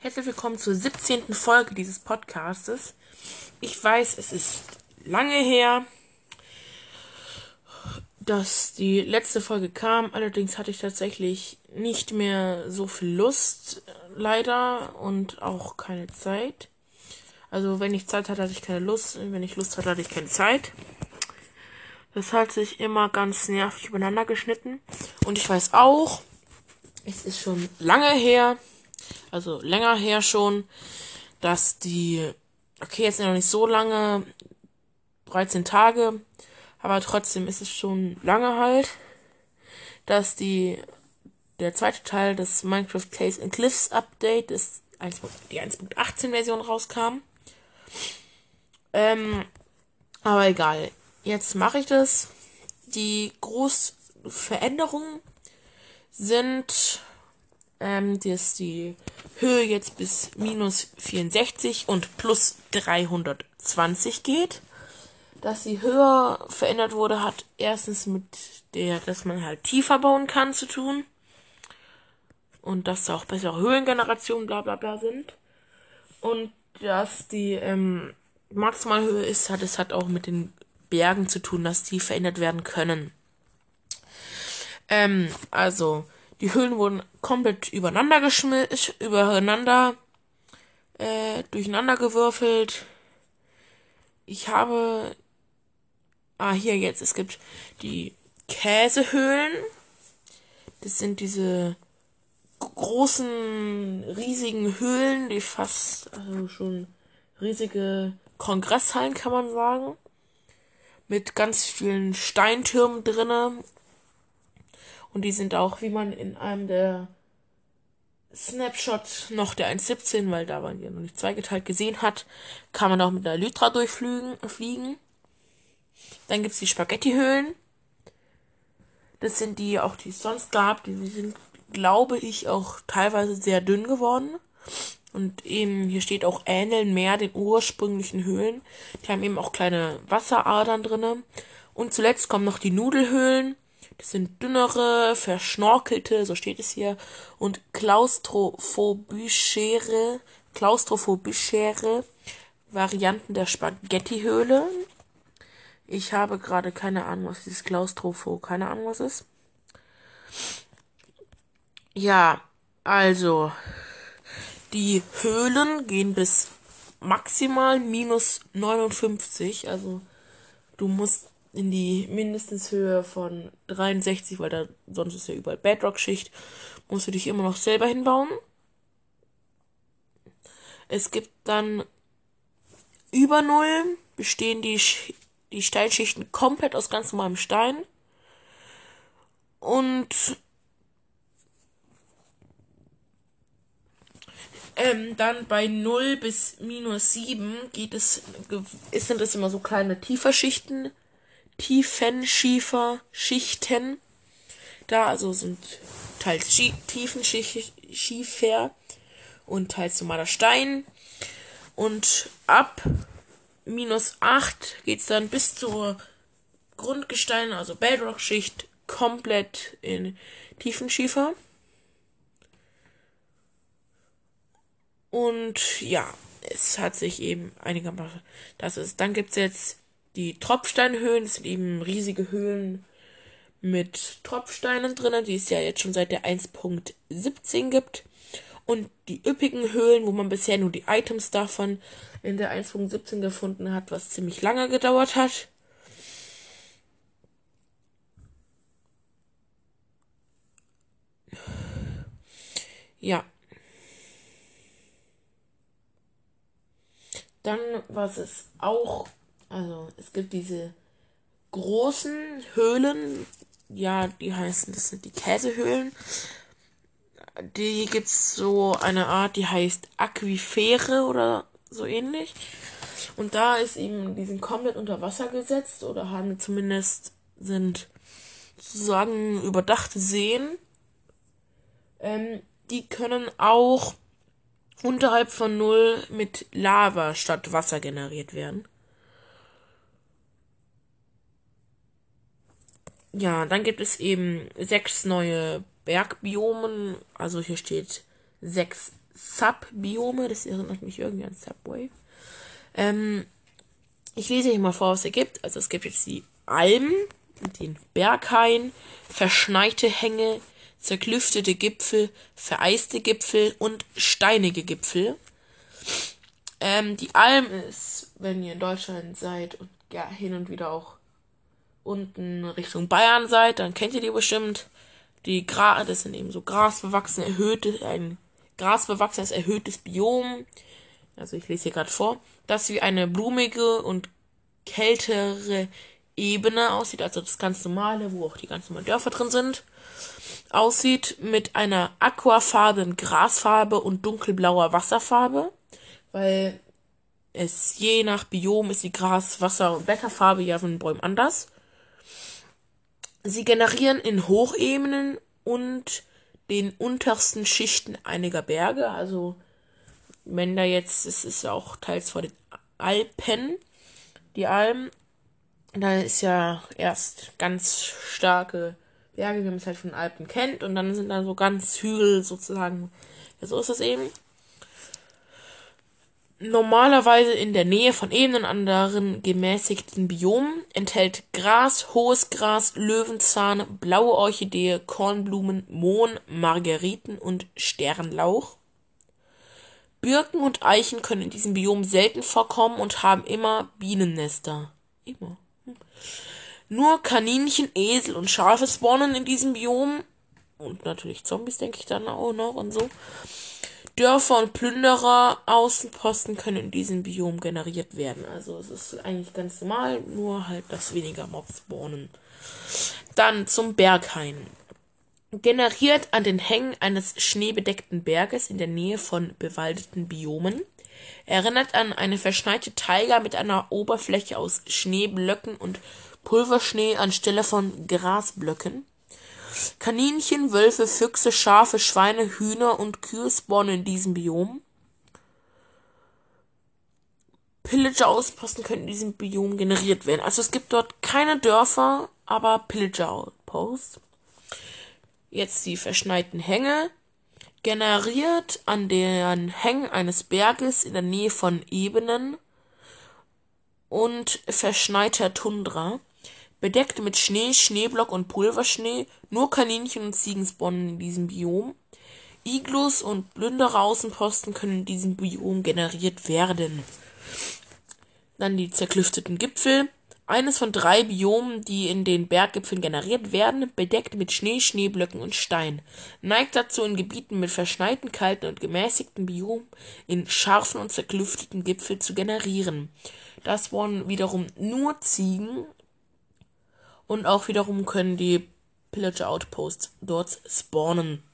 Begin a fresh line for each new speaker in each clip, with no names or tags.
Herzlich willkommen zur 17. Folge dieses Podcastes. Ich weiß, es ist lange her, dass die letzte Folge kam. Allerdings hatte ich tatsächlich nicht mehr so viel Lust, leider, und auch keine Zeit. Also, wenn ich Zeit hatte, hatte ich keine Lust. Wenn ich Lust hatte, hatte ich keine Zeit. Das hat sich immer ganz nervig übereinander geschnitten. Und ich weiß auch, es ist schon lange her, also länger her schon, dass die, okay, jetzt noch nicht so lange, 13 Tage, aber trotzdem ist es schon lange halt, dass die, der zweite Teil des Minecraft Caves and Cliffs Update, ist die 1.18 Version rauskam. Ähm, aber egal. Jetzt mache ich das. Die Großveränderungen sind, ähm, dass die Höhe jetzt bis minus 64 und plus 320 geht. Dass die Höhe verändert wurde, hat erstens mit der, dass man halt tiefer bauen kann, zu tun. Und dass da auch bessere Höhengenerationen bla bla bla sind. Und dass die ähm, Maximalhöhe ist, hat es hat auch mit den Bergen zu tun, dass die verändert werden können. Ähm, also, die Höhlen wurden komplett übereinander geschmissen, übereinander, äh, durcheinander gewürfelt. Ich habe, ah, hier jetzt, es gibt die Käsehöhlen. Das sind diese großen, riesigen Höhlen, die fast, also schon riesige Kongresshallen, kann man sagen. Mit ganz vielen Steintürmen drinnen und die sind auch, wie man in einem der Snapshot noch der 1.17, weil da man ja noch nicht zweigeteilt gesehen hat, kann man auch mit einer Lytra durchfliegen. Dann gibt's die Spaghetti-Höhlen. Das sind die auch, die es sonst gab. Die sind, glaube ich, auch teilweise sehr dünn geworden. Und eben, hier steht auch, ähneln mehr den ursprünglichen Höhlen. Die haben eben auch kleine Wasseradern drinne. Und zuletzt kommen noch die Nudelhöhlen. Das sind dünnere, verschnorkelte, so steht es hier, und klaustrophobischere, klaustrophobischere Varianten der Spaghettihöhle. Ich habe gerade keine Ahnung, was dieses Klaustropho, keine Ahnung, was ist. Ja, also, die Höhlen gehen bis maximal minus 59, also du musst in die mindestens Höhe von 63, weil da sonst ist ja überall Bedrock-Schicht, musst du dich immer noch selber hinbauen. Es gibt dann über Null bestehen die, die Steinschichten komplett aus ganz normalem Stein. Und ähm, dann bei 0 bis minus 7 geht es, sind es immer so kleine Tieferschichten Tiefenschiefer-Schichten da, also sind teils Tiefenschiefer und teils normaler Stein. Und ab minus 8 geht es dann bis zur Grundgestein, also Bedrock-Schicht, komplett in Tiefenschiefer. Und ja, es hat sich eben einigermaßen, das ist, dann gibt es jetzt die Tropfsteinhöhlen sind eben riesige Höhlen mit Tropfsteinen drinnen, die es ja jetzt schon seit der 1.17 gibt. Und die üppigen Höhlen, wo man bisher nur die Items davon in der 1.17 gefunden hat, was ziemlich lange gedauert hat. Ja. Dann, was es auch also es gibt diese großen Höhlen, ja, die heißen, das sind die Käsehöhlen. Die gibt's so eine Art, die heißt Aquifere oder so ähnlich. Und da ist eben, die sind komplett unter Wasser gesetzt oder haben zumindest sind sozusagen überdachte Seen. Ähm, die können auch unterhalb von Null mit Lava statt Wasser generiert werden. Ja, dann gibt es eben sechs neue Bergbiomen. Also hier steht sechs Subbiome. Das erinnert mich irgendwie an Subway. Ähm, ich lese euch mal vor, was es gibt. Also es gibt jetzt die Almen, den Berghain, verschneite Hänge, zerklüftete Gipfel, vereiste Gipfel und steinige Gipfel. Ähm, die Alm ist, wenn ihr in Deutschland seid und ja, hin und wieder auch unten Richtung Bayern seid, dann kennt ihr die bestimmt. Die Gra das sind eben so grasbewachsene, erhöhte, ein grasbewachsenes, erhöhtes Biom. Also ich lese hier gerade vor, das wie eine blumige und kältere Ebene aussieht, also das ganz normale, wo auch die ganz normalen Dörfer drin sind, aussieht mit einer aquafarbenen Grasfarbe und dunkelblauer Wasserfarbe, weil es je nach Biom ist die Gras-, Wasser- und Blätterfarbe ja von den Bäumen anders. Sie generieren in Hochebenen und den untersten Schichten einiger Berge, also wenn da jetzt, es ist ja auch teils vor den Alpen, die Alpen, da ist ja erst ganz starke Berge, wie man es halt von Alpen kennt, und dann sind da so ganz Hügel sozusagen. Ja, so ist das eben. Normalerweise in der Nähe von Ebenen anderen gemäßigten Biomen enthält Gras, hohes Gras, Löwenzahn, blaue Orchidee, Kornblumen, Mohn, Margeriten und Sternlauch. Birken und Eichen können in diesem Biom selten vorkommen und haben immer Bienennester. Immer. Nur Kaninchen, Esel und Schafe spawnen in diesem Biom. Und natürlich Zombies, denke ich dann auch noch und so. Dörfer und Plünderer, Außenposten können in diesem Biom generiert werden. Also es ist eigentlich ganz normal, nur halt, dass weniger Mobs spawnen. Dann zum Berghain. Generiert an den Hängen eines schneebedeckten Berges in der Nähe von bewaldeten Biomen erinnert an eine verschneite Taiga mit einer Oberfläche aus Schneeblöcken und Pulverschnee anstelle von Grasblöcken. Kaninchen, Wölfe, Füchse, Schafe, Schweine, Hühner und Kühe spawnen in diesem Biom. Pillager-Ausposten können in diesem Biom generiert werden. Also es gibt dort keine Dörfer, aber Pillager-Outposts. Jetzt die verschneiten Hänge generiert an den Hängen eines Berges in der Nähe von Ebenen und verschneiter Tundra. Bedeckt mit Schnee, Schneeblock und Pulverschnee, nur Kaninchen und Ziegen spawnen in diesem Biom. Iglus und Plünderer Außenposten können in diesem Biom generiert werden. Dann die zerklüfteten Gipfel. Eines von drei Biomen, die in den Berggipfeln generiert werden, bedeckt mit Schnee, Schneeblöcken und Stein. Neigt dazu in Gebieten mit verschneiten, kalten und gemäßigten Biomen in scharfen und zerklüfteten Gipfel zu generieren. Das waren wiederum nur Ziegen und auch wiederum können die Pillager Outposts dort spawnen.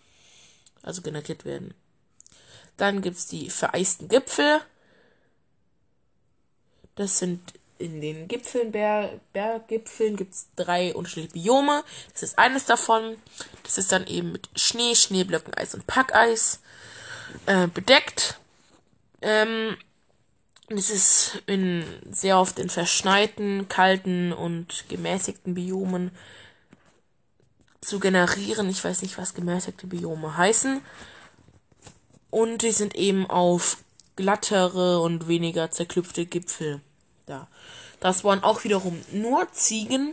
Also generiert werden. Dann gibt's die vereisten Gipfel. Das sind in den Gipfeln, Berg, Berggipfeln gibt es drei unterschiedliche Biome. Das ist eines davon. Das ist dann eben mit Schnee, Schneeblöcken, Eis und Packeis äh, bedeckt. Ähm, das ist in, sehr oft in verschneiten, kalten und gemäßigten Biomen zu generieren. Ich weiß nicht, was gemäßigte Biome heißen. Und die sind eben auf glattere und weniger zerklüpfte Gipfel da. Das waren auch wiederum nur Ziegen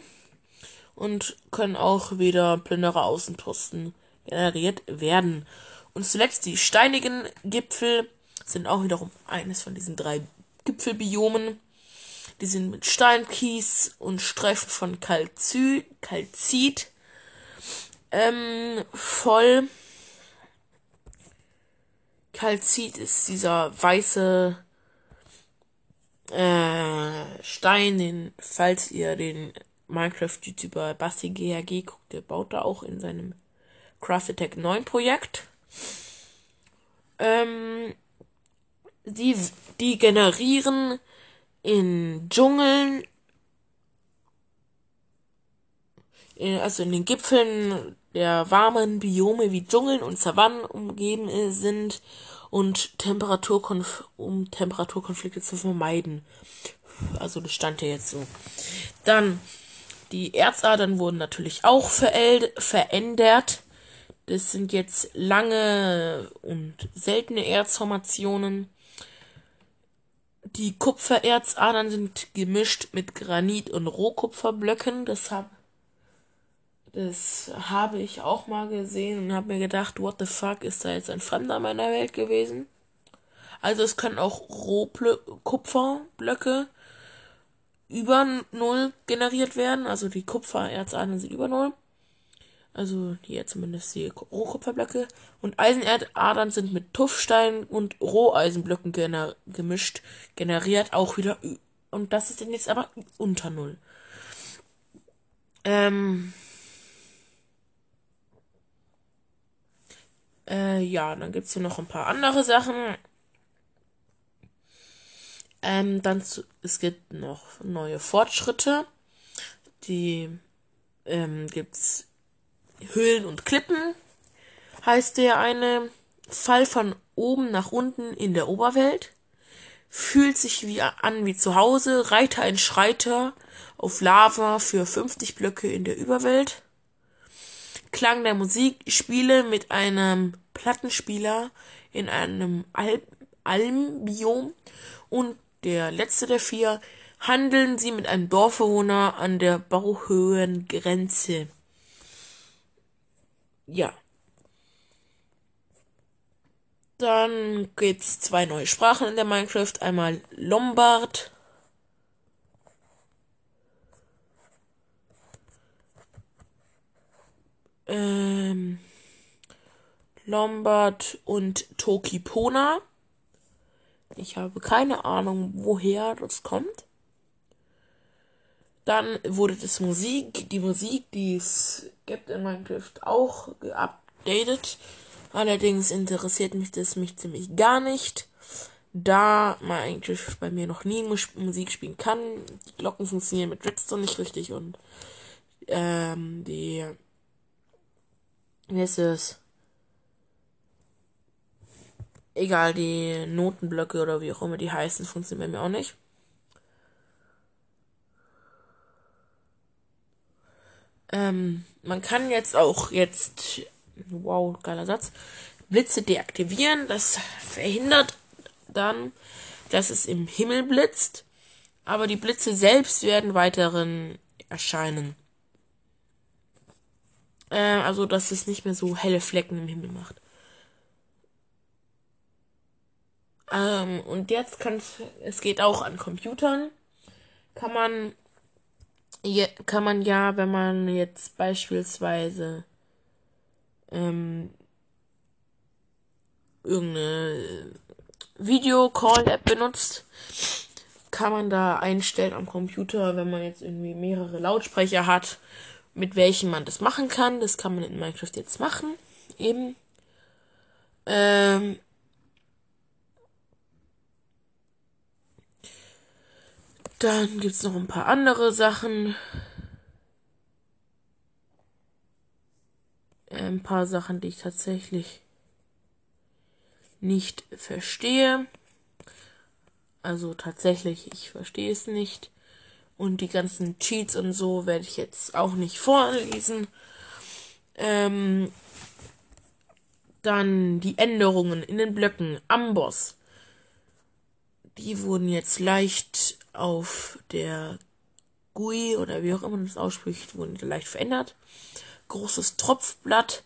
und können auch wieder Plünderer Außenposten generiert werden. Und zuletzt die steinigen Gipfel sind auch wiederum eines von diesen drei Gipfelbiomen. Die sind mit Steinkies und Streifen von Kalzit, Kalzit ähm, voll. Kalzit ist dieser weiße äh, Stein, den, falls ihr den Minecraft-YouTuber Basti GHG guckt, der baut da auch in seinem Craft Attack 9 Projekt. Ähm, die, die generieren in Dschungeln, also in den Gipfeln der warmen Biome wie Dschungeln und Savannen umgeben sind und Temperaturkonf um Temperaturkonflikte zu vermeiden. Also das stand ja jetzt so. Dann die Erzadern wurden natürlich auch verändert. Das sind jetzt lange und seltene Erzformationen. Die Kupfererzadern sind gemischt mit Granit- und Rohkupferblöcken. Das habe das habe ich auch mal gesehen und habe mir gedacht, what the fuck, ist da jetzt ein Fremder in meiner Welt gewesen? Also es können auch Rohkupferblöcke über Null generiert werden. Also die Kupfererzadern sind über Null. Also hier zumindest die Rohkupferblöcke. Und Eisenerdadern sind mit Tuffstein und Roheisenblöcken gener gemischt, generiert auch wieder. Und das ist denn jetzt aber unter Null. Ähm. Äh, ja, dann gibt es hier noch ein paar andere Sachen. Ähm, dann zu, es gibt noch neue Fortschritte. Die ähm, gibt's Höhlen und Klippen heißt der eine Fall von oben nach unten in der Oberwelt. Fühlt sich wie an wie zu Hause. Reiter ein Schreiter auf Lava für 50 Blöcke in der Überwelt. Klang der Musik Spiele mit einem Plattenspieler in einem Al Almbiom und der letzte der vier handeln sie mit einem Dorfbewohner an der Bauhöhengrenze. Ja. Dann gibt's zwei neue Sprachen in der Minecraft. Einmal Lombard. Ähm, Lombard und Tokipona. Ich habe keine Ahnung, woher das kommt. Dann wurde das Musik, die Musik, die es gibt in Minecraft, auch geupdatet. Allerdings interessiert mich das mich ziemlich gar nicht, da Minecraft bei mir noch nie Musik spielen kann. Die Glocken funktionieren mit Redstone nicht richtig und ähm, die wie ist es? Egal, die Notenblöcke oder wie auch immer die heißen, funktionieren bei mir auch nicht. Ähm, man kann jetzt auch jetzt, wow, geiler Satz, Blitze deaktivieren. Das verhindert dann, dass es im Himmel blitzt. Aber die Blitze selbst werden weiterhin erscheinen. Äh, also, dass es nicht mehr so helle Flecken im Himmel macht. Ähm, und jetzt kann es, es geht auch an Computern, kann man je, kann man ja, wenn man jetzt beispielsweise ähm, irgendeine Video-Call-App benutzt, kann man da einstellen am Computer, wenn man jetzt irgendwie mehrere Lautsprecher hat, mit welchen man das machen kann. Das kann man in Minecraft jetzt machen, eben. Ähm, Dann gibt es noch ein paar andere Sachen. Ein paar Sachen, die ich tatsächlich nicht verstehe. Also tatsächlich, ich verstehe es nicht. Und die ganzen Cheats und so werde ich jetzt auch nicht vorlesen. Ähm, dann die Änderungen in den Blöcken am Boss. Die wurden jetzt leicht auf der GUI oder wie auch immer man das ausspricht, wurden leicht verändert. Großes Tropfblatt.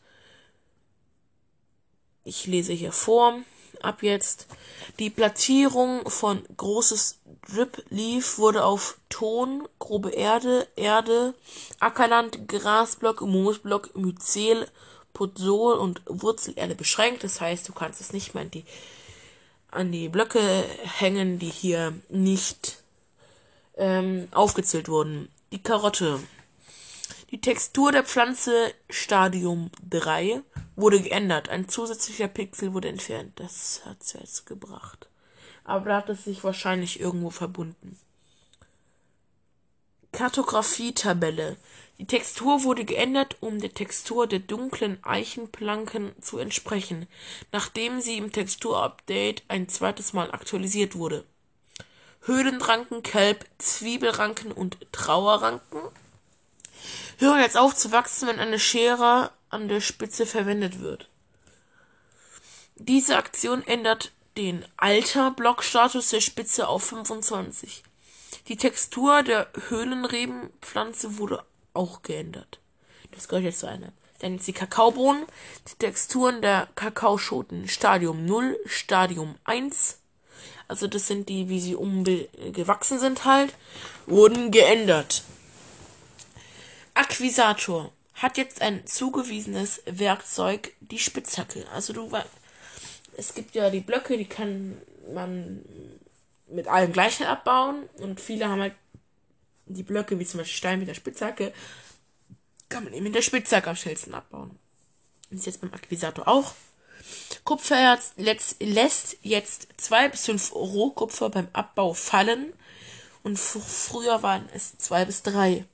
Ich lese hier vor. Ab jetzt. Die Platzierung von großes Drip Leaf wurde auf Ton, grobe Erde, Erde, Ackerland, Grasblock, Moosblock, Myzel, Putzol und Wurzelerde beschränkt. Das heißt, du kannst es nicht mehr an die, an die Blöcke hängen, die hier nicht ähm, aufgezählt wurden. Die Karotte. Die Textur der Pflanze Stadium 3 wurde geändert. Ein zusätzlicher Pixel wurde entfernt. Das hat es jetzt gebracht. Aber da hat es sich wahrscheinlich irgendwo verbunden. Kartografie-Tabelle. Die Textur wurde geändert, um der Textur der dunklen Eichenplanken zu entsprechen, nachdem sie im Texturupdate ein zweites Mal aktualisiert wurde. Höhlenranken, Kelb, Zwiebelranken und Trauerranken hören jetzt auf zu wachsen, wenn eine Schere an der Spitze verwendet wird. Diese Aktion ändert den Alter-Blockstatus der Spitze auf 25. Die Textur der Höhlenrebenpflanze wurde auch geändert. Das gehört jetzt zu einer. Dann jetzt die Kakaobohnen. Die Texturen der Kakaoschoten Stadium 0, Stadium 1. Also das sind die, wie sie umgewachsen sind halt, wurden geändert. Akquisator hat jetzt ein zugewiesenes Werkzeug, die Spitzhacke. Also du es gibt ja die Blöcke, die kann man mit allem gleich abbauen und viele haben halt die Blöcke, wie zum Beispiel Stein mit der Spitzhacke, kann man eben mit der Spitzhacke am schnellsten abbauen. Ist jetzt beim Akquisator auch. Kupfererz lässt jetzt zwei bis fünf Rohkupfer beim Abbau fallen und früher waren es zwei bis drei.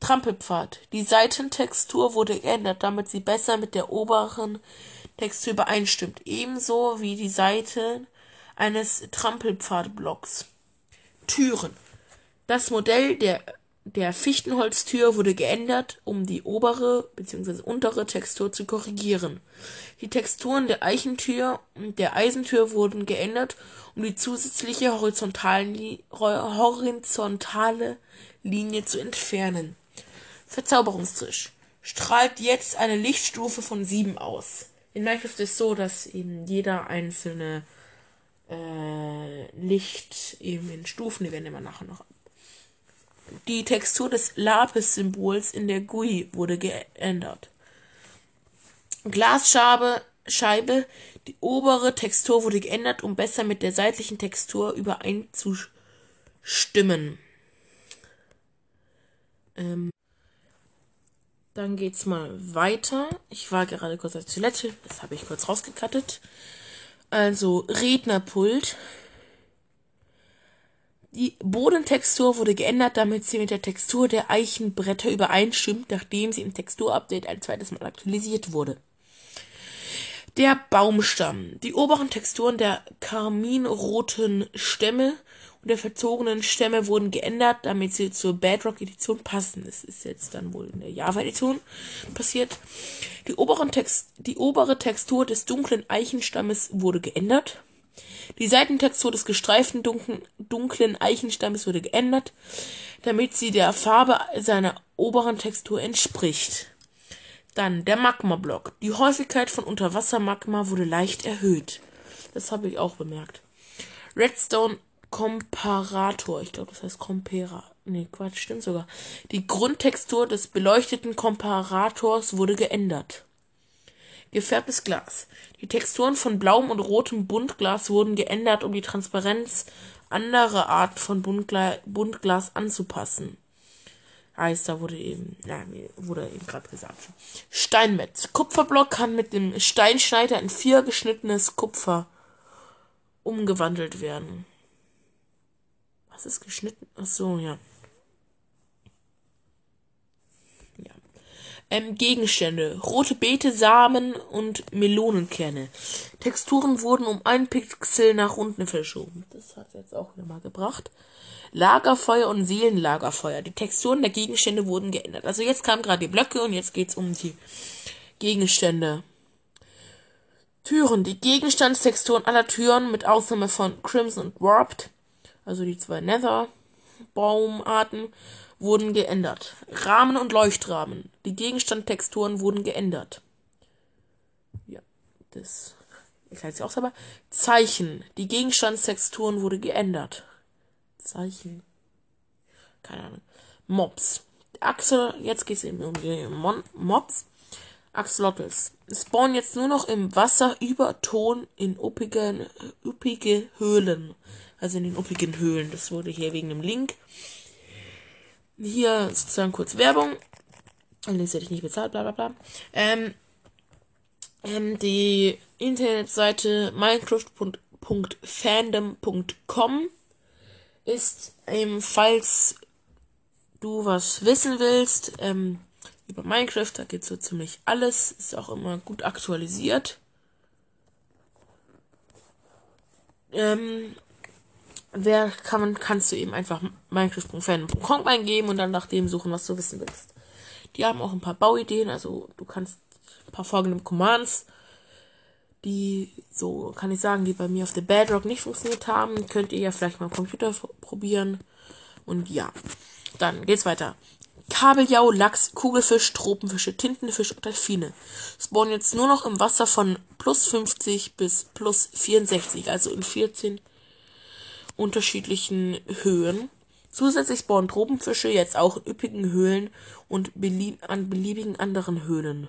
Trampelpfad. Die Seitentextur wurde geändert, damit sie besser mit der oberen Textur übereinstimmt, ebenso wie die Seite eines Trampelpfadblocks. Türen. Das Modell der, der Fichtenholztür wurde geändert, um die obere bzw. untere Textur zu korrigieren. Die Texturen der Eichentür und der Eisentür wurden geändert, um die zusätzliche horizontale, Linie zu entfernen. Verzauberungstisch. Strahlt jetzt eine Lichtstufe von 7 aus. In Minecraft ist es so, dass eben jeder einzelne äh, Licht eben in Stufen, die werden immer nachher noch. Die Textur des Lapis-Symbols in der GUI wurde geändert. Glasscheibe, Scheibe, die obere Textur wurde geändert, um besser mit der seitlichen Textur übereinzustimmen. Ähm dann geht's mal weiter. Ich war gerade kurz auf Toilette, das habe ich kurz rausgekattet. Also Rednerpult. Die Bodentextur wurde geändert, damit sie mit der Textur der Eichenbretter übereinstimmt, nachdem sie im Texturupdate ein zweites Mal aktualisiert wurde. Der Baumstamm. Die oberen Texturen der karminroten Stämme und der verzogenen Stämme wurden geändert, damit sie zur Bedrock-Edition passen. Das ist jetzt dann wohl in der Java-Edition passiert. Die, oberen Text, die obere Textur des dunklen Eichenstammes wurde geändert. Die Seitentextur des gestreiften dunklen, Eichenstammes wurde geändert, damit sie der Farbe seiner oberen Textur entspricht. Dann der Magma-Block. Die Häufigkeit von Unterwasser-Magma wurde leicht erhöht. Das habe ich auch bemerkt. Redstone Komparator. Ich glaube, das heißt Compera. Nee, Quatsch, stimmt sogar. Die Grundtextur des beleuchteten Komparators wurde geändert. Gefärbtes Glas. Die Texturen von blauem und rotem Buntglas wurden geändert, um die Transparenz anderer Art von Buntgla Buntglas anzupassen. Heißt, da wurde eben, ja, wurde eben gerade gesagt. Steinmetz. Kupferblock kann mit dem Steinschneider in vier geschnittenes Kupfer umgewandelt werden. Was ist geschnitten? Ach so. Ja. Ähm, Gegenstände. Rote Beete, Samen und Melonenkerne. Texturen wurden um ein Pixel nach unten verschoben. Das hat jetzt auch nochmal gebracht. Lagerfeuer und Seelenlagerfeuer. Die Texturen der Gegenstände wurden geändert. Also jetzt kamen gerade die Blöcke und jetzt geht's um die Gegenstände. Türen. Die Gegenstandstexturen aller Türen mit Ausnahme von Crimson und Warped also die zwei Nether-Baumarten, wurden geändert. Rahmen und Leuchtrahmen. Die Gegenstandtexturen wurden geändert. Ja, das ich heißt ja auch selber. Zeichen. Die Gegenstandstexturen wurde geändert. Zeichen. Keine Ahnung. Mobs. Axel, jetzt geht's eben um die Mon Mobs. Axolotls. Spawnen jetzt nur noch im Wasser über Ton in uppigen, uppige Höhlen also in den uppigen Höhlen. Das wurde hier wegen dem Link. Hier sozusagen kurz Werbung. Allerdings hätte ich nicht bezahlt, bla bla bla. Ähm, ähm, die Internetseite minecraft.fandom.com ist ähm, falls du was wissen willst ähm, über Minecraft, da geht so ziemlich alles, ist auch immer gut aktualisiert. Ähm, wer kann, kannst du eben einfach minecraft.fan.com eingeben und dann nach dem suchen, was du wissen willst. Die haben auch ein paar Bauideen, also du kannst paar folgende Commands, die, so kann ich sagen, die bei mir auf der Bedrock nicht funktioniert haben. Könnt ihr ja vielleicht mal am Computer probieren. Und ja, dann geht's weiter. Kabeljau, Lachs, Kugelfisch, Tropenfische, Tintenfisch und Delfine spawnen jetzt nur noch im Wasser von plus 50 bis plus 64, also in 14 unterschiedlichen Höhen. Zusätzlich spawnen Tropenfische jetzt auch in üppigen Höhlen und belieb an beliebigen anderen Höhlen.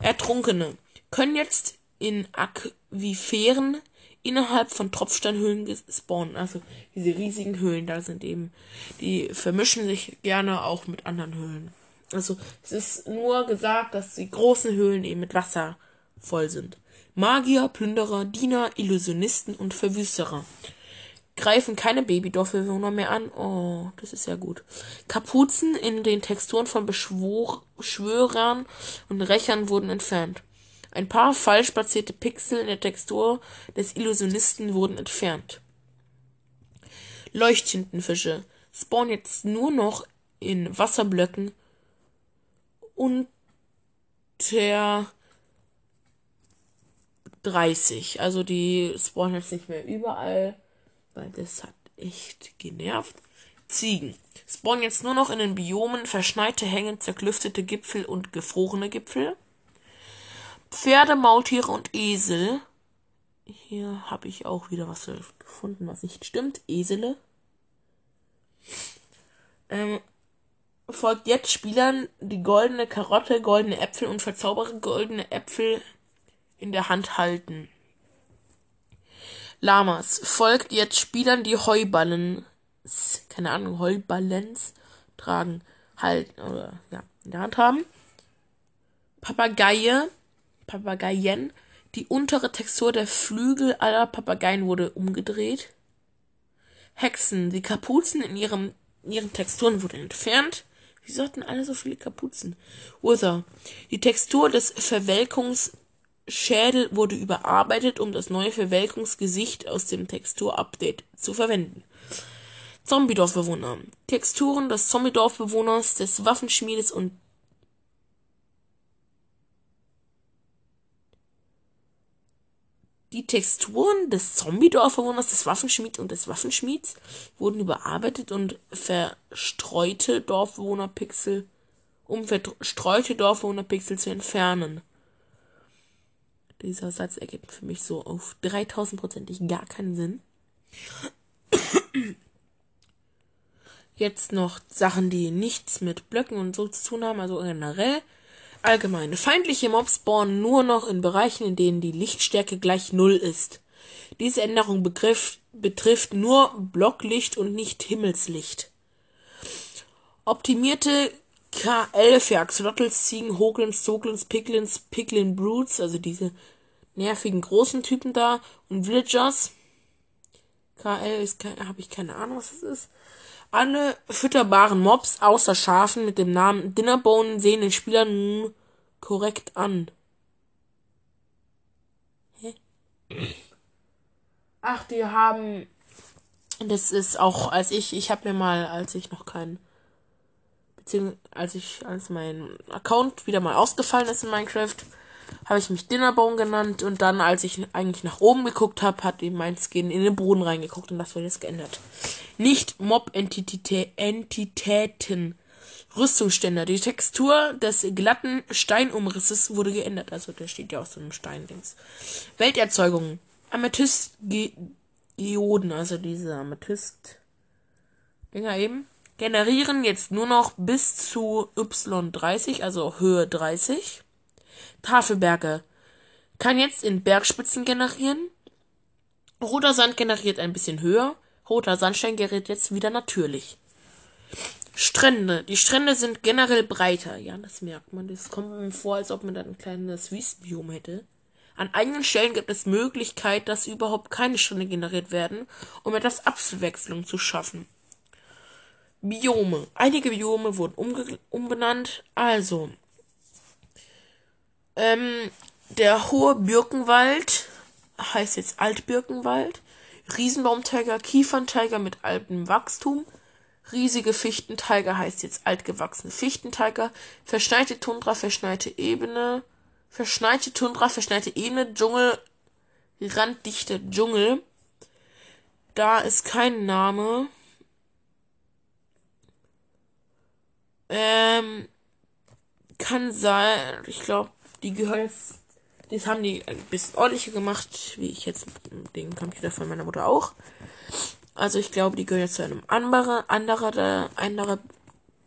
Ertrunkene können jetzt in Aquiferen innerhalb von Tropfsteinhöhlen spawnen. Also diese riesigen Höhlen da sind eben, die vermischen sich gerne auch mit anderen Höhlen. Also es ist nur gesagt, dass die großen Höhlen eben mit Wasser voll sind. Magier, Plünderer, Diener, Illusionisten und Verwüsterer greifen keine Babydorfbewohner mehr an. Oh, das ist ja gut. Kapuzen in den Texturen von Beschwörern und Rächern wurden entfernt. Ein paar falsch platzierte Pixel in der Textur des Illusionisten wurden entfernt. Leuchttintenfische spawnen jetzt nur noch in Wasserblöcken unter 30. Also die spawnen jetzt nicht mehr überall, weil das hat echt genervt. Ziegen spawnen jetzt nur noch in den Biomen verschneite Hängen, zerklüftete Gipfel und gefrorene Gipfel. Pferde, Maultiere und Esel. Hier habe ich auch wieder was gefunden, was nicht stimmt. Esele. Ähm, folgt jetzt Spielern, die goldene Karotte, goldene Äpfel und verzaubere goldene Äpfel in der Hand halten. Lamas folgt jetzt Spielern, die Heuballen, keine Ahnung, Heuballens tragen, halten oder ja, in der Hand haben. Papageie Papageien. Die untere Textur der Flügel aller Papageien wurde umgedreht. Hexen. Die Kapuzen in, ihrem, in ihren Texturen wurden entfernt. Wieso hatten alle so viele Kapuzen? Ursa. Die Textur des Verwelkungsschädel wurde überarbeitet, um das neue Verwelkungsgesicht aus dem Texturupdate zu verwenden. Zombie-Dorfbewohner. Texturen des Zombie-Dorfbewohners, des Waffenschmiedes und Die Texturen des Zombie-Dorfbewohners, des Waffenschmieds und des Waffenschmieds wurden überarbeitet und verstreute Dorfbewohnerpixel, um verstreute Dorfbewohnerpixel zu entfernen. Dieser Satz ergibt für mich so auf 3000%ig gar keinen Sinn. Jetzt noch Sachen, die nichts mit Blöcken und so zu tun haben, also generell Allgemeine. Feindliche Mobs spawnen nur noch in Bereichen, in denen die Lichtstärke gleich Null ist. Diese Änderung begriff, betrifft nur Blocklicht und nicht Himmelslicht. Optimierte KL für Axolotls, Ziegen, Hoglins, Zoglins, Piglins, Piglin Brutes, also diese nervigen großen Typen da und Villagers. KL ist habe ich keine Ahnung, was das ist. Alle fütterbaren Mobs außer Schafen mit dem Namen Dinnerbone sehen den Spieler nun korrekt an. Hä? Ach, die haben. Das ist auch, als ich, ich habe mir mal, als ich noch keinen, beziehungsweise als ich, als mein Account wieder mal ausgefallen ist in Minecraft, habe ich mich Dinnerbone genannt und dann, als ich eigentlich nach oben geguckt habe, hat eben mein Skin in den Boden reingeguckt und das wurde jetzt geändert. Nicht Mob-Entitäten. Rüstungsständer. Die Textur des glatten Steinumrisses wurde geändert. Also der steht ja aus so einem Steindings. Welterzeugung. Amethyst-Geoden, also diese Amethyst-Dinger eben, generieren jetzt nur noch bis zu Y30, also Höhe 30. Tafelberge kann jetzt in Bergspitzen generieren. Roter Sand generiert ein bisschen höher. Roter Sandstein gerät jetzt wieder natürlich. Strände. Die Strände sind generell breiter. Ja, das merkt man. Das kommt mir vor, als ob man dann ein kleines Wüstenbiom hätte. An einigen Stellen gibt es Möglichkeit, dass überhaupt keine Strände generiert werden, um etwas Abwechslung zu schaffen. Biome. Einige Biome wurden umbenannt. Also, ähm, der hohe Birkenwald heißt jetzt Altbirkenwald. Riesenbaumteiger, Kieferntiger mit altem Wachstum. Riesige Fichtenteiger heißt jetzt altgewachsene Fichtenteiger. Verschneite Tundra, verschneite Ebene. verschneite Tundra, verschneite Ebene, Dschungel, randdichter Dschungel. Da ist kein Name. Ähm, kann sein, ich glaube, die gehören jetzt, das haben die ein bisschen ordentlicher gemacht, wie ich jetzt den Computer von meiner Mutter auch. Also ich glaube, die gehören jetzt zu einem anderen, anderer, andere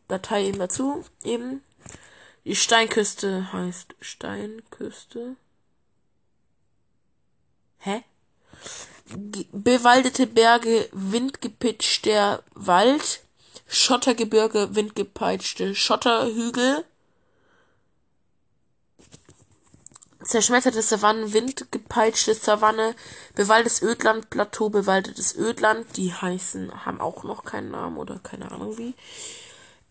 Datei eben dazu, eben. Die Steinküste heißt Steinküste. Hä? bewaldete Berge, windgepitchter Wald, Schottergebirge, windgepeitschte Schotterhügel, zerschmetterte Savannen, windgepeitschte Savanne, bewaldetes Ödland, Plateau, bewaldetes Ödland, die heißen, haben auch noch keinen Namen oder keine Ahnung wie.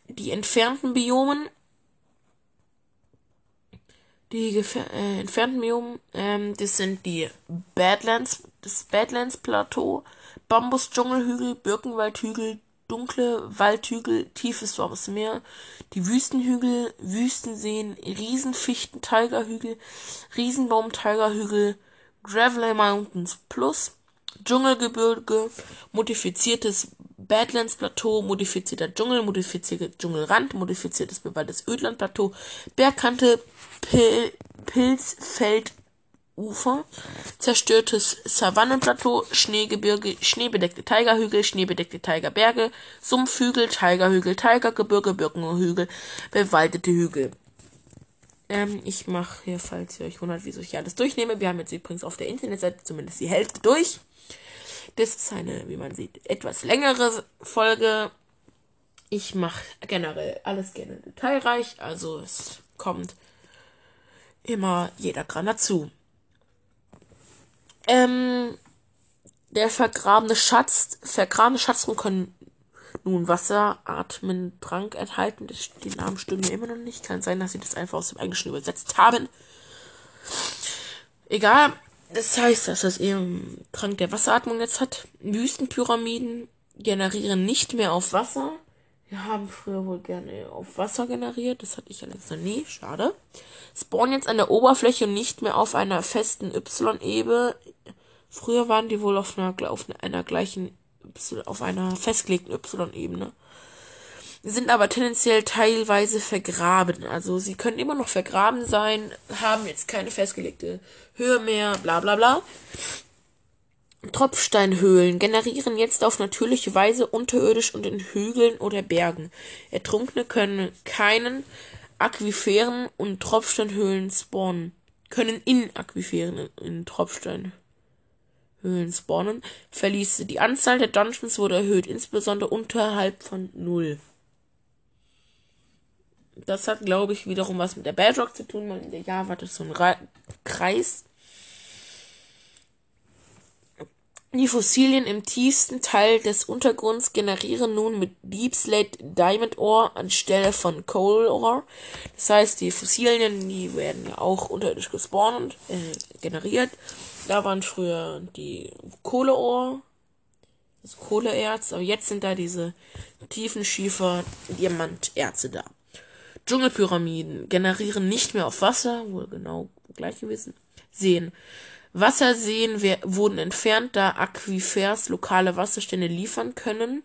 Die entfernten Biomen, die äh, entfernten Biomen, ähm, das sind die Badlands, das Badlands Plateau, Bambus-Dschungelhügel, Birkenwaldhügel, dunkle Waldhügel, tiefes warmes Meer, die Wüstenhügel, Wüstenseen, Riesenfichten, Tigerhügel, Riesenbaum, Tigerhügel, Gravelly Mountains Plus, Dschungelgebirge, modifiziertes Badlands Plateau, modifizierter Dschungel, modifizierter Dschungelrand, modifiziertes bewaldtes Ödland Plateau, Bergkante, Pil Pilzfeld, Ufer, zerstörtes Savannenplateau, Schneegebirge, schneebedeckte Tigerhügel, schneebedeckte Tigerberge, Sumpfhügel, Tigerhügel, Tigergebirge, Birkenhügel, bewaldete Hügel. Ähm, ich mache hier, falls ihr euch wundert, wieso ich hier alles durchnehme. Wir haben jetzt übrigens auf der Internetseite zumindest die Hälfte durch. Das ist eine, wie man sieht, etwas längere Folge. Ich mache generell alles gerne detailreich, also es kommt immer jeder dran dazu. Ähm, der vergrabene Schatz, vergrabene Schatzruhen können nun Wasser, Atmen, Trank enthalten. Das, die Namen stimmen mir immer noch nicht. Kann sein, dass sie das einfach aus dem Englischen übersetzt haben. Egal. Das heißt, dass es eben Trank der Wasseratmung jetzt hat. Wüstenpyramiden generieren nicht mehr auf Wasser. Wir haben früher wohl gerne auf Wasser generiert. Das hatte ich allerdings noch nie. Schade. Spawnen jetzt an der Oberfläche und nicht mehr auf einer festen Y-Ebene. Früher waren die wohl auf einer, auf einer gleichen, auf einer festgelegten Y-Ebene. Sind aber tendenziell teilweise vergraben. Also sie können immer noch vergraben sein, haben jetzt keine festgelegte Höhe mehr, bla bla bla. Tropfsteinhöhlen generieren jetzt auf natürliche Weise unterirdisch und in Hügeln oder Bergen. Ertrunkene können keinen Aquiferen und Tropfsteinhöhlen spawnen. Können in Aquiferen in Tropfsteinhöhlen spawnen. Verließ die Anzahl der Dungeons wurde erhöht, insbesondere unterhalb von null. Das hat, glaube ich, wiederum was mit der Bedrock zu tun, weil in der Java das so ein Re Kreis Die Fossilien im tiefsten Teil des Untergrunds generieren nun mit Deep Slate Diamond Ore anstelle von Coal Ore. Das heißt, die Fossilien, die werden ja auch unterirdisch gespawnt, äh, generiert. Da waren früher die Kohleohr, das Kohleerz, aber jetzt sind da diese tiefen Schiefer Diamanterze da. Dschungelpyramiden generieren nicht mehr auf Wasser, wohl genau gleich gewesen. Sehen Wasserseen wurden entfernt, da Aquifers lokale Wasserstände liefern können.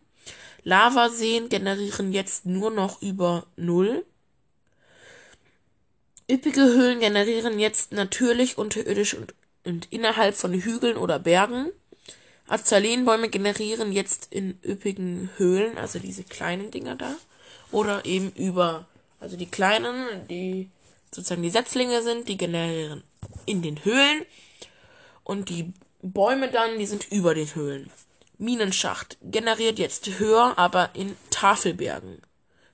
Lavaseen generieren jetzt nur noch über Null. Üppige Höhlen generieren jetzt natürlich unterirdisch und, und innerhalb von Hügeln oder Bergen. Azalenbäume generieren jetzt in üppigen Höhlen, also diese kleinen Dinger da. Oder eben über, also die kleinen, die sozusagen die Setzlinge sind, die generieren in den Höhlen. Und die Bäume dann, die sind über den Höhlen. Minenschacht generiert jetzt höher, aber in Tafelbergen.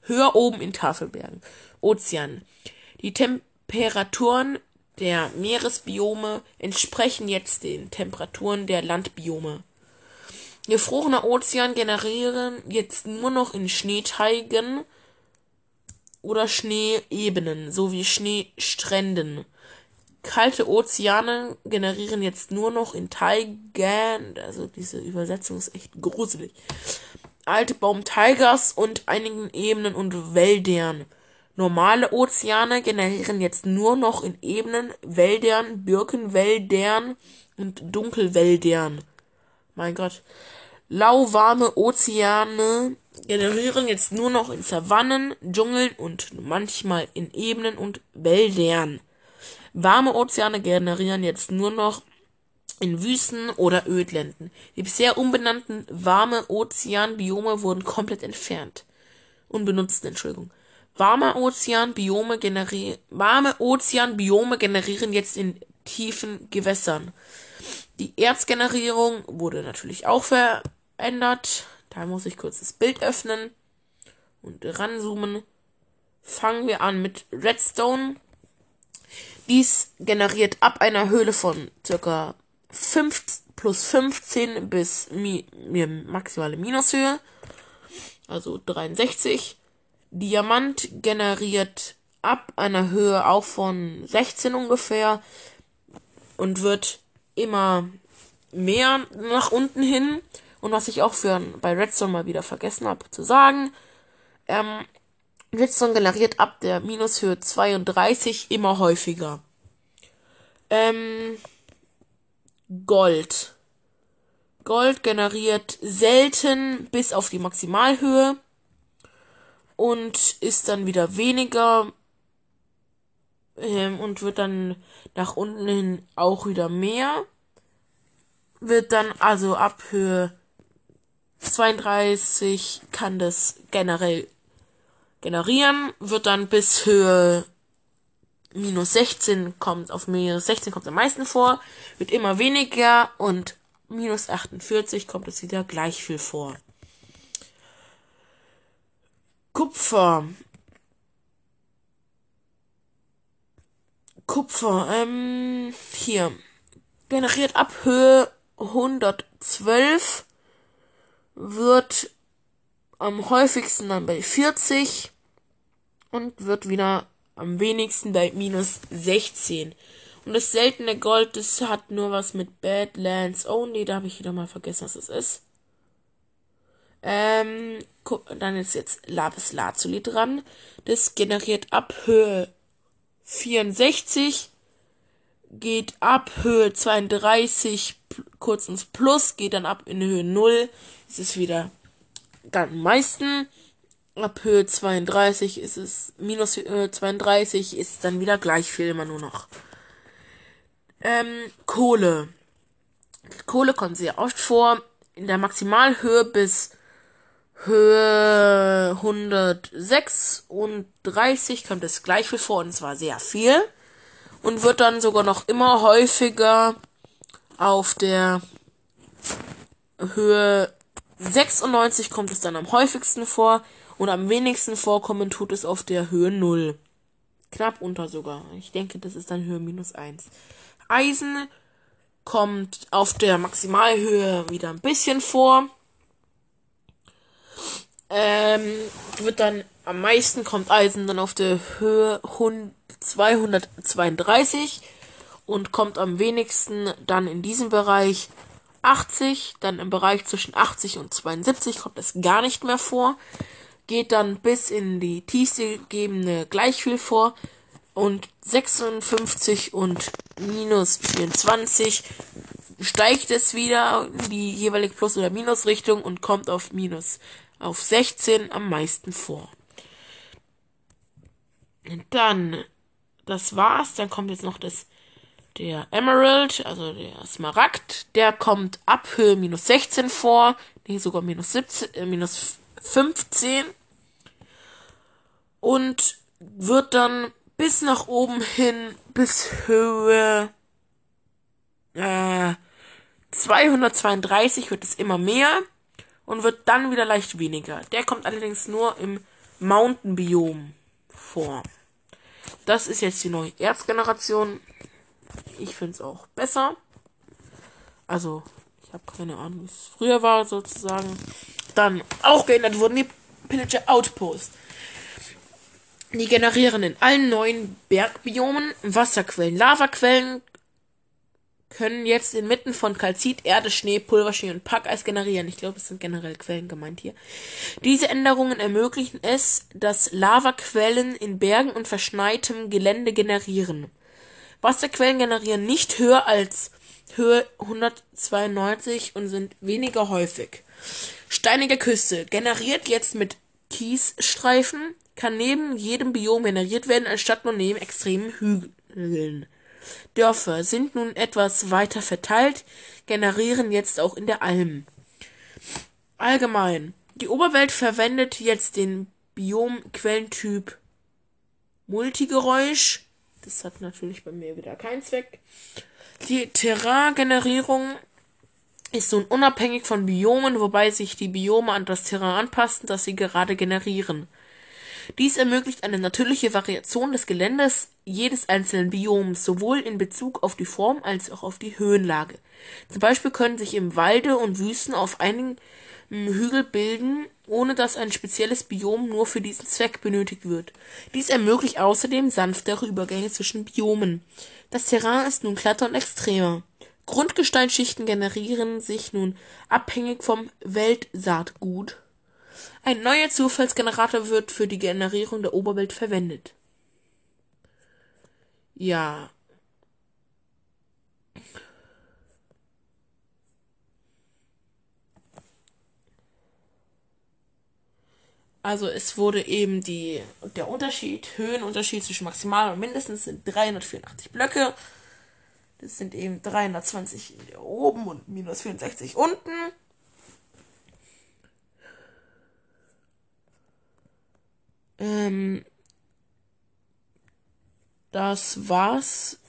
Höher oben in Tafelbergen. Ozean. Die Temperaturen der Meeresbiome entsprechen jetzt den Temperaturen der Landbiome. Gefrorener Ozean generieren jetzt nur noch in Schneeteigen oder Schneeebenen sowie Schneestränden. Kalte Ozeane generieren jetzt nur noch in Taigern, also diese Übersetzung ist echt gruselig. Alte Baum Tigers und einigen Ebenen und Wäldern. Normale Ozeane generieren jetzt nur noch in Ebenen, Wäldern, Birkenwäldern und Dunkelwäldern. Mein Gott. Lauwarme Ozeane generieren jetzt nur noch in Savannen, Dschungeln und manchmal in Ebenen und Wäldern. Warme Ozeane generieren jetzt nur noch in Wüsten oder Ödländen. Die bisher umbenannten warme Ozeanbiome wurden komplett entfernt. Unbenutzt, Entschuldigung. Warme Ozeanbiome generieren, warme Ozeanbiome generieren jetzt in tiefen Gewässern. Die Erzgenerierung wurde natürlich auch verändert. Da muss ich kurz das Bild öffnen und ranzoomen. Fangen wir an mit Redstone. Dies generiert ab einer Höhle von ca. 5 plus 15 bis mi, mi, maximale Minushöhe, also 63. Diamant generiert ab einer Höhe auch von 16 ungefähr und wird immer mehr nach unten hin. Und was ich auch für bei Redstone mal wieder vergessen habe zu sagen, ähm, Redstone generiert ab der Minushöhe 32 immer häufiger. Ähm, Gold. Gold generiert selten bis auf die Maximalhöhe und ist dann wieder weniger ähm, und wird dann nach unten hin auch wieder mehr. Wird dann also ab Höhe 32 kann das generell generieren, wird dann bis Höhe minus 16 kommt, auf minus 16 kommt am meisten vor, wird immer weniger und minus 48 kommt es wieder gleich viel vor. Kupfer. Kupfer, ähm, hier. Generiert ab Höhe 112 wird am häufigsten dann bei 40 und wird wieder am wenigsten bei minus 16. Und das seltene Gold, das hat nur was mit Badlands Only. Da habe ich wieder mal vergessen, was es ist. Ähm, dann ist jetzt Lapis Lazuli dran. Das generiert ab Höhe 64, geht ab Höhe 32 kurz ins Plus, geht dann ab in Höhe 0. Es ist wieder am meisten ab Höhe 32 ist es, minus Höhe 32 ist es dann wieder gleich viel immer nur noch. Ähm, Kohle. Kohle kommt sehr oft vor. In der Maximalhöhe bis Höhe 136 kommt es gleich viel vor und zwar sehr viel. Und wird dann sogar noch immer häufiger auf der Höhe 96 kommt es dann am häufigsten vor und am wenigsten vorkommen tut es auf der Höhe 0. Knapp unter sogar. Ich denke, das ist dann Höhe minus 1. Eisen kommt auf der Maximalhöhe wieder ein bisschen vor. Ähm, wird dann am meisten kommt Eisen dann auf der Höhe 232 und kommt am wenigsten dann in diesem Bereich 80, dann im Bereich zwischen 80 und 72 kommt es gar nicht mehr vor. Geht dann bis in die tiefste gebende gleich viel vor. Und 56 und minus 24 steigt es wieder in die jeweilige Plus- oder Minusrichtung und kommt auf minus auf 16 am meisten vor. Dann, das war's, dann kommt jetzt noch das, der Emerald, also der Smaragd, der kommt ab Höhe minus 16 vor, nee, sogar minus 17, äh, minus 15 und wird dann bis nach oben hin bis Höhe äh, 232 wird es immer mehr und wird dann wieder leicht weniger. Der kommt allerdings nur im Mountain Biom vor. Das ist jetzt die neue Erzgeneration. Ich finde es auch besser. Also, ich habe keine Ahnung, wie es früher war, sozusagen. Dann auch geändert wurden die Pillager Outpost. Die generieren in allen neuen Bergbiomen Wasserquellen, Lavaquellen, können jetzt inmitten von Kalzit, Erde, Schnee, Pulverschnee und Packeis generieren. Ich glaube, es sind generell Quellen gemeint hier. Diese Änderungen ermöglichen es, dass Lavaquellen in Bergen und verschneitem Gelände generieren. Wasserquellen generieren nicht höher als Höhe 192 und sind weniger häufig. Steinige Küste generiert jetzt mit Kiesstreifen, kann neben jedem Biom generiert werden, anstatt nur neben extremen Hügeln. Dörfer sind nun etwas weiter verteilt, generieren jetzt auch in der Alm. Allgemein. Die Oberwelt verwendet jetzt den Biomquellentyp Multigeräusch. Das hat natürlich bei mir wieder keinen Zweck. Die Terraingenerierung ist nun unabhängig von Biomen, wobei sich die Biome an das Terrain anpassen, das sie gerade generieren. Dies ermöglicht eine natürliche Variation des Geländes jedes einzelnen Bioms, sowohl in Bezug auf die Form als auch auf die Höhenlage. Zum Beispiel können sich im Walde und Wüsten auf einigen Hügel bilden, ohne dass ein spezielles Biom nur für diesen Zweck benötigt wird. Dies ermöglicht außerdem sanftere Übergänge zwischen Biomen. Das Terrain ist nun glatter und extremer. Grundgesteinsschichten generieren sich nun abhängig vom Weltsaatgut ein neuer Zufallsgenerator wird für die Generierung der Oberwelt verwendet. Ja. Also es wurde eben die, der Unterschied, Höhenunterschied zwischen maximal und mindestens sind 384 Blöcke. Das sind eben 320 oben und minus 64 unten. Ähm, das war's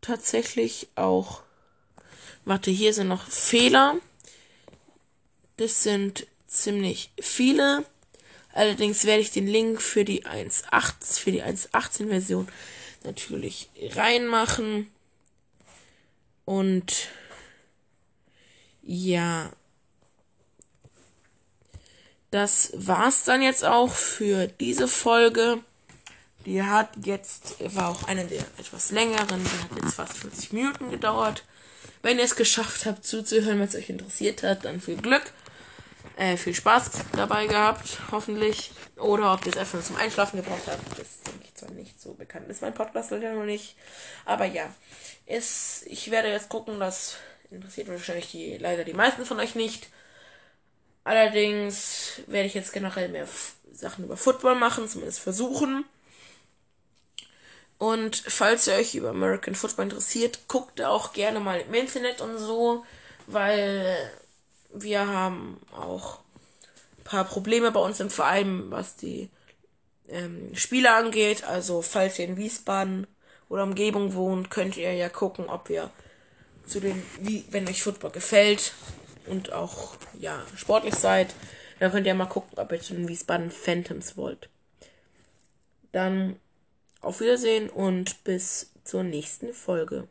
tatsächlich auch. Warte, hier sind noch Fehler. Das sind ziemlich viele. Allerdings werde ich den Link für die 1.8, für die 1.18 Version natürlich reinmachen. Und ja, das war's dann jetzt auch für diese Folge. Die hat jetzt, war auch eine der etwas längeren, die hat jetzt fast 40 Minuten gedauert. Wenn ihr es geschafft habt zuzuhören, wenn es euch interessiert hat, dann viel Glück. Äh, viel Spaß dabei gehabt, hoffentlich. Oder ob ihr es einfach nur zum Einschlafen gebraucht habt. Das denke ich zwar nicht so bekannt ist mein Podcast leider noch nicht. Aber ja, es, ich werde jetzt gucken, das interessiert wahrscheinlich die, leider die meisten von euch nicht. Allerdings werde ich jetzt generell mehr Sachen über Football machen, zumindest versuchen. Und falls ihr euch über American Football interessiert, guckt auch gerne mal im Internet und so, weil wir haben auch ein paar Probleme bei uns im Verein, was die ähm, Spiele angeht. Also falls ihr in Wiesbaden oder Umgebung wohnt, könnt ihr ja gucken, ob wir zu den, wie, wenn euch Football gefällt, und auch ja sportlich seid, dann könnt ihr mal gucken, ob ihr zu den Wiesbaden Phantoms wollt. Dann auf Wiedersehen und bis zur nächsten Folge.